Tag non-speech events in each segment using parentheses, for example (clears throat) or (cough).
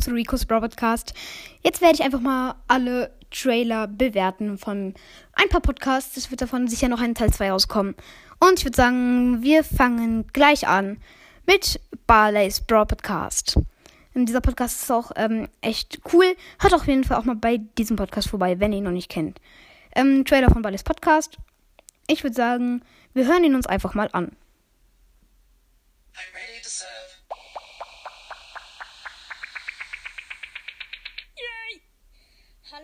willkommen zu Rico's Brawl Podcast. Jetzt werde ich einfach mal alle Trailer bewerten von ein paar Podcasts. Es wird davon sicher noch ein Teil 2 rauskommen. Und ich würde sagen, wir fangen gleich an mit Barley's Podcast. Und dieser Podcast ist auch ähm, echt cool. Hört auf jeden Fall auch mal bei diesem Podcast vorbei, wenn ihr ihn noch nicht kennt. Ähm, Trailer von Barley's Podcast. Ich würde sagen, wir hören ihn uns einfach mal an. I'm ready to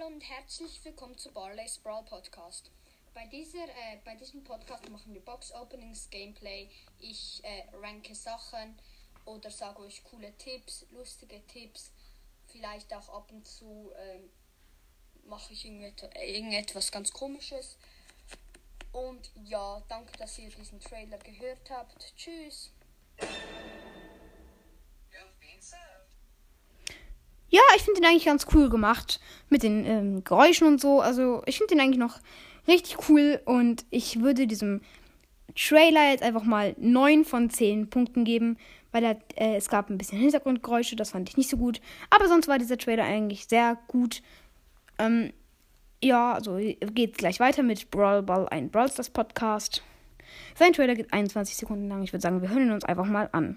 Und herzlich willkommen zu Barley's Brawl Podcast. Bei, dieser, äh, bei diesem Podcast machen wir Box Openings, Gameplay, ich äh, ranke Sachen oder sage euch coole Tipps, lustige Tipps. Vielleicht auch ab und zu ähm, mache ich irgendet irgendetwas ganz komisches. Und ja, danke, dass ihr diesen Trailer gehört habt. Tschüss. Ja, ich finde den eigentlich ganz cool gemacht. Mit den ähm, Geräuschen und so. Also, ich finde den eigentlich noch richtig cool. Und ich würde diesem Trailer jetzt einfach mal 9 von 10 Punkten geben. Weil er, äh, es gab ein bisschen Hintergrundgeräusche. Das fand ich nicht so gut. Aber sonst war dieser Trailer eigentlich sehr gut. Ähm, ja, also geht gleich weiter mit Brawl Ball, ein Brawl Stars Podcast. Sein Trailer geht 21 Sekunden lang. Ich würde sagen, wir hören ihn uns einfach mal an.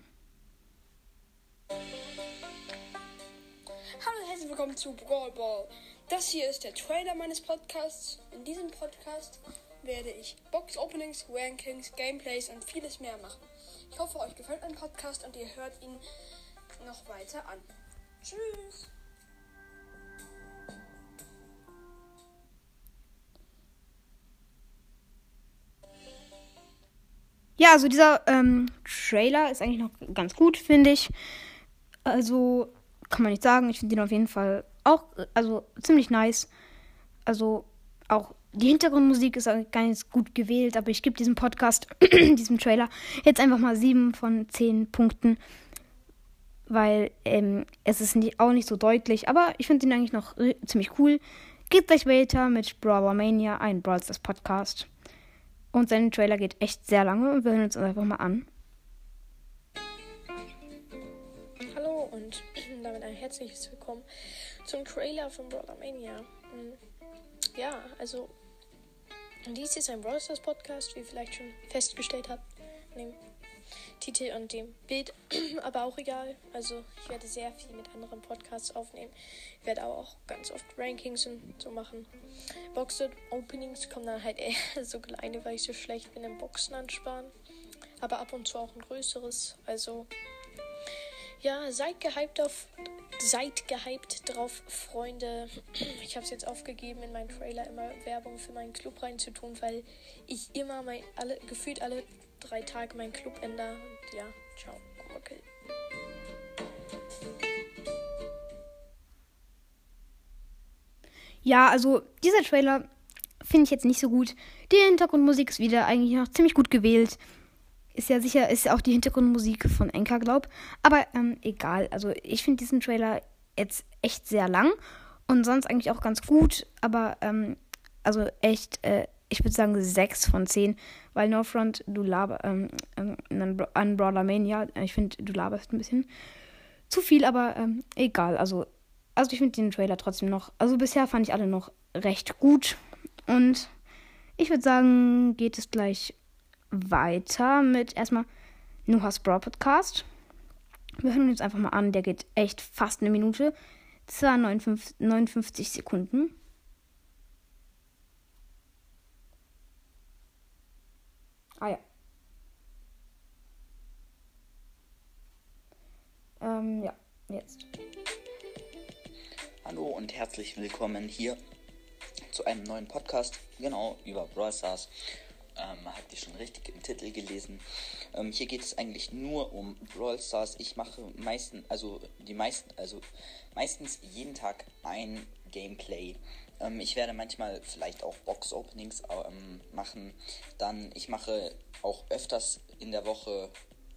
Willkommen zu Brawl Ball. Das hier ist der Trailer meines Podcasts. In diesem Podcast werde ich Box Openings, Rankings, Gameplays und vieles mehr machen. Ich hoffe, euch gefällt mein Podcast und ihr hört ihn noch weiter an. Tschüss! Ja, also dieser ähm, Trailer ist eigentlich noch ganz gut, finde ich. Also kann man nicht sagen. Ich finde ihn auf jeden Fall auch, also ziemlich nice. Also auch die Hintergrundmusik ist ganz gut gewählt, aber ich gebe diesem Podcast, (clears throat) diesem Trailer, jetzt einfach mal 7 von 10 Punkten. Weil ähm, es ist nicht, auch nicht so deutlich, aber ich finde ihn eigentlich noch ziemlich cool. Geht gleich weiter mit Brawler Mania, ein Brawl Stars Podcast. Und sein Trailer geht echt sehr lange und wir hören uns einfach mal an. Hallo und damit ein herzliches Willkommen zum Trailer von Brawler Mania. Mm, Ja, also dies ist ein Brawl Podcast, wie ihr vielleicht schon festgestellt habt, an dem Titel und dem Bild, (clears throat) aber auch egal. Also ich werde sehr viel mit anderen Podcasts aufnehmen. Ich werde aber auch ganz oft Rankings und so machen. Box Openings kommen dann halt eher (laughs) so kleine, weil ich so schlecht bin im Boxen ansparen. Aber ab und zu auch ein größeres. Also ja, seid gehypt auf. Seid gehypt drauf, Freunde. Ich habe es jetzt aufgegeben, in meinen Trailer immer Werbung für meinen Club reinzutun, weil ich immer mein, alle, gefühlt alle drei Tage meinen Club ändere. Und ja, ciao. Okay. Ja, also dieser Trailer finde ich jetzt nicht so gut. Die Hintergrundmusik ist wieder eigentlich noch ziemlich gut gewählt. Ist ja sicher, ist ja auch die Hintergrundmusik von Enka, glaub. Aber ähm, egal. Also ich finde diesen Trailer jetzt echt sehr lang und sonst eigentlich auch ganz gut. Aber ähm, also echt, äh, ich würde sagen 6 von 10. Weil No Front, du laber, ähm, ähm, an Brawler Mania, ich finde, du laberst ein bisschen zu viel, aber ähm, egal. Also, also ich finde den Trailer trotzdem noch, also bisher fand ich alle noch recht gut. Und ich würde sagen, geht es gleich weiter mit erstmal Noah's Brawl Podcast. Wir hören uns einfach mal an, der geht echt fast eine Minute. Zwar 59, 59 Sekunden. Ah ja. Ähm, ja, jetzt. Hallo und herzlich willkommen hier zu einem neuen Podcast, genau über Brawl Stars. Ähm, habt ihr schon richtig im Titel gelesen. Ähm, hier geht es eigentlich nur um Brawl Stars. Ich mache meistens, also die meisten, also meistens jeden Tag ein Gameplay. Ähm, ich werde manchmal vielleicht auch Box Openings ähm, machen. Dann ich mache auch öfters in der Woche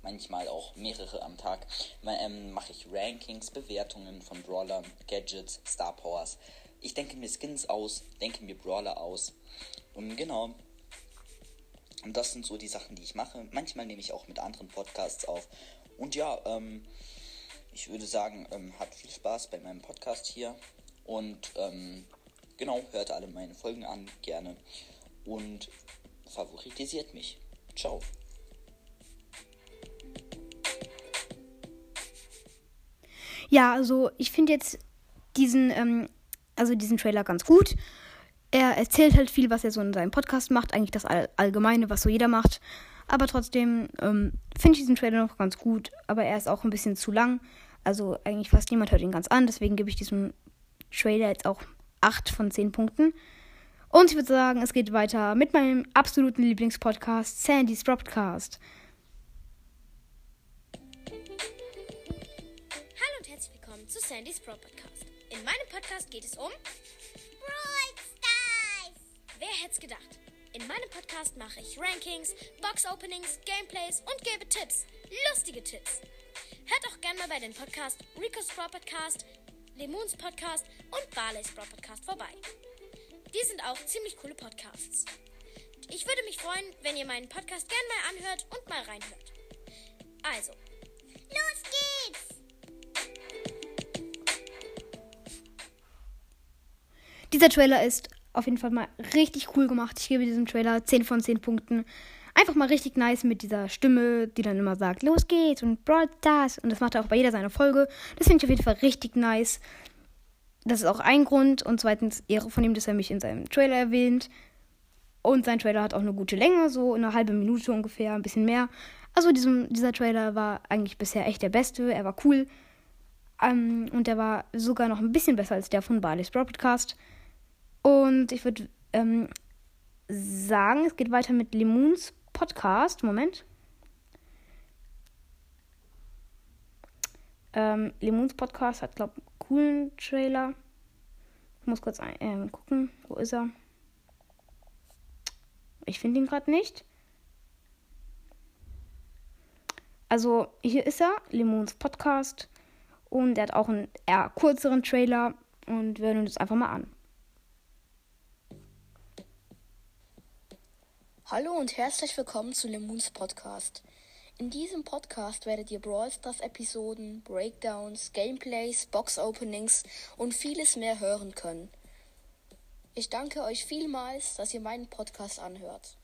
manchmal auch mehrere am Tag, ähm, mache ich Rankings, Bewertungen von Brawlern, Gadgets, Star Powers. Ich denke mir Skins aus, denke mir Brawler aus. Und genau. Und das sind so die Sachen, die ich mache. Manchmal nehme ich auch mit anderen Podcasts auf. Und ja, ähm, ich würde sagen, ähm, habt viel Spaß bei meinem Podcast hier. Und ähm, genau, hört alle meine Folgen an, gerne. Und favoritisiert mich. Ciao. Ja, also ich finde jetzt diesen, ähm, also diesen Trailer ganz gut. Er erzählt halt viel, was er so in seinem Podcast macht, eigentlich das All Allgemeine, was so jeder macht. Aber trotzdem ähm, finde ich diesen Trailer noch ganz gut, aber er ist auch ein bisschen zu lang. Also eigentlich fast niemand hört ihn ganz an, deswegen gebe ich diesem Trailer jetzt auch 8 von 10 Punkten. Und ich würde sagen, es geht weiter mit meinem absoluten Lieblingspodcast, Sandy's Broadcast. Hallo und herzlich willkommen zu Sandy's Pro Podcast. In meinem Podcast geht es um. Wer hätte es gedacht? In meinem Podcast mache ich Rankings, Box Openings, Gameplays und gebe Tipps. Lustige Tipps. Hört auch gerne mal bei den Podcast Rico's Pro Podcast, Lemons Podcast und Barley's Pro Podcast vorbei. Die sind auch ziemlich coole Podcasts. Ich würde mich freuen, wenn ihr meinen Podcast gerne mal anhört und mal reinhört. Also, los geht's! Dieser Trailer ist auf jeden Fall mal richtig cool gemacht. Ich gebe diesem Trailer 10 von 10 Punkten. Einfach mal richtig nice mit dieser Stimme, die dann immer sagt, los geht's und Brawl. Und das macht er auch bei jeder seiner Folge. Das finde ich auf jeden Fall richtig nice. Das ist auch ein Grund. Und zweitens Ehre von ihm, dass er mich in seinem Trailer erwähnt. Und sein Trailer hat auch eine gute Länge, so eine halbe Minute ungefähr, ein bisschen mehr. Also diesem, dieser Trailer war eigentlich bisher echt der beste. Er war cool. Ähm, und der war sogar noch ein bisschen besser als der von Barley's Broadcast. Und ich würde ähm, sagen, es geht weiter mit Lemons Podcast. Moment. Ähm, Lemons Podcast hat, glaube ich, einen coolen Trailer. Ich muss kurz ein, ähm, gucken. Wo ist er? Ich finde ihn gerade nicht. Also, hier ist er, Lemons Podcast. Und er hat auch einen eher kürzeren Trailer. Und wir hören uns einfach mal an. Hallo und herzlich willkommen zu Lemons Podcast. In diesem Podcast werdet ihr Brawl Stars Episoden, Breakdowns, Gameplays, Box Openings und vieles mehr hören können. Ich danke euch vielmals, dass ihr meinen Podcast anhört.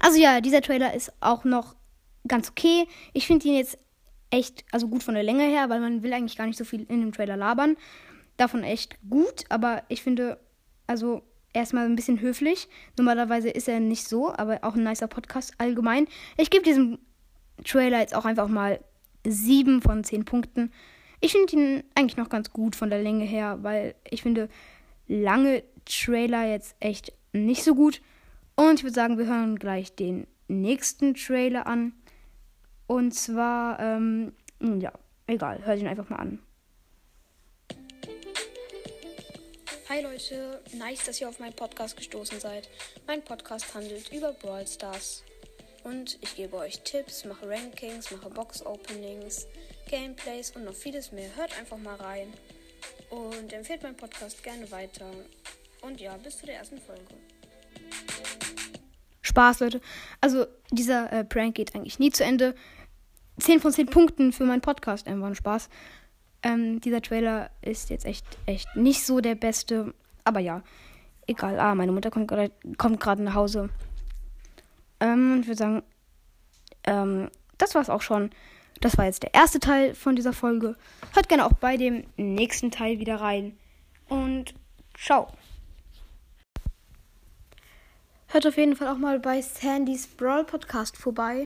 Also ja, dieser Trailer ist auch noch ganz okay. Ich finde ihn jetzt echt, also gut von der Länge her, weil man will eigentlich gar nicht so viel in dem Trailer labern. Davon echt gut, aber ich finde, also erstmal ein bisschen höflich. Normalerweise ist er nicht so, aber auch ein nicer Podcast allgemein. Ich gebe diesem Trailer jetzt auch einfach mal 7 von 10 Punkten. Ich finde ihn eigentlich noch ganz gut von der Länge her, weil ich finde lange Trailer jetzt echt nicht so gut. Und ich würde sagen, wir hören gleich den nächsten Trailer an. Und zwar, ähm, ja, egal, hört ihn einfach mal an. Hi Leute, nice, dass ihr auf meinen Podcast gestoßen seid. Mein Podcast handelt über Brawl Stars. Und ich gebe euch Tipps, mache Rankings, mache Box-Openings, Gameplays und noch vieles mehr. Hört einfach mal rein und empfehlt meinen Podcast gerne weiter. Und ja, bis zu der ersten Folge. Spaß, Leute. Also, dieser äh, Prank geht eigentlich nie zu Ende. 10 von 10 Punkten für meinen Podcast, einfach ein Spaß. Ähm, dieser Trailer ist jetzt echt, echt nicht so der beste. Aber ja, egal. Ah, meine Mutter kommt gerade kommt gerade nach Hause. Ähm, und ich würde sagen, ähm, das war's auch schon. Das war jetzt der erste Teil von dieser Folge. Hört gerne auch bei dem nächsten Teil wieder rein. Und ciao. Hört auf jeden Fall auch mal bei Sandys Brawl Podcast vorbei.